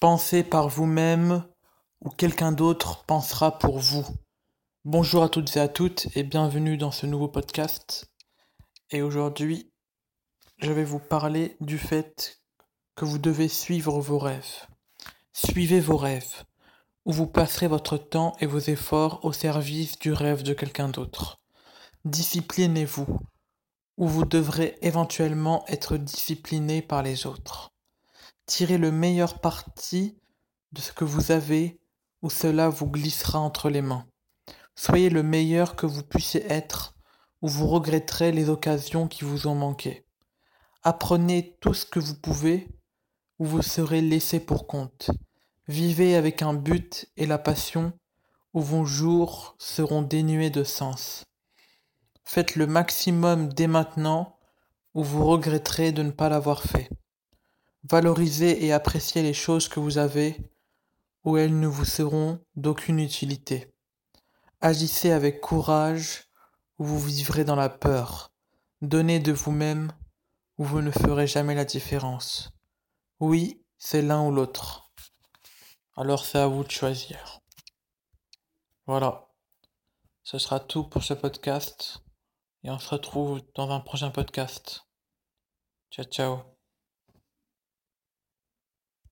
Pensez par vous-même ou quelqu'un d'autre pensera pour vous. Bonjour à toutes et à toutes et bienvenue dans ce nouveau podcast. Et aujourd'hui, je vais vous parler du fait que vous devez suivre vos rêves. Suivez vos rêves, ou vous passerez votre temps et vos efforts au service du rêve de quelqu'un d'autre. Disciplinez-vous, ou vous devrez éventuellement être discipliné par les autres. Tirez le meilleur parti de ce que vous avez ou cela vous glissera entre les mains. Soyez le meilleur que vous puissiez être ou vous regretterez les occasions qui vous ont manqué. Apprenez tout ce que vous pouvez ou vous serez laissé pour compte. Vivez avec un but et la passion ou vos jours seront dénués de sens. Faites le maximum dès maintenant ou vous regretterez de ne pas l'avoir fait. Valorisez et appréciez les choses que vous avez ou elles ne vous seront d'aucune utilité. Agissez avec courage ou vous vivrez dans la peur. Donnez de vous-même ou vous ne ferez jamais la différence. Oui, c'est l'un ou l'autre. Alors c'est à vous de choisir. Voilà. Ce sera tout pour ce podcast et on se retrouve dans un prochain podcast. Ciao ciao.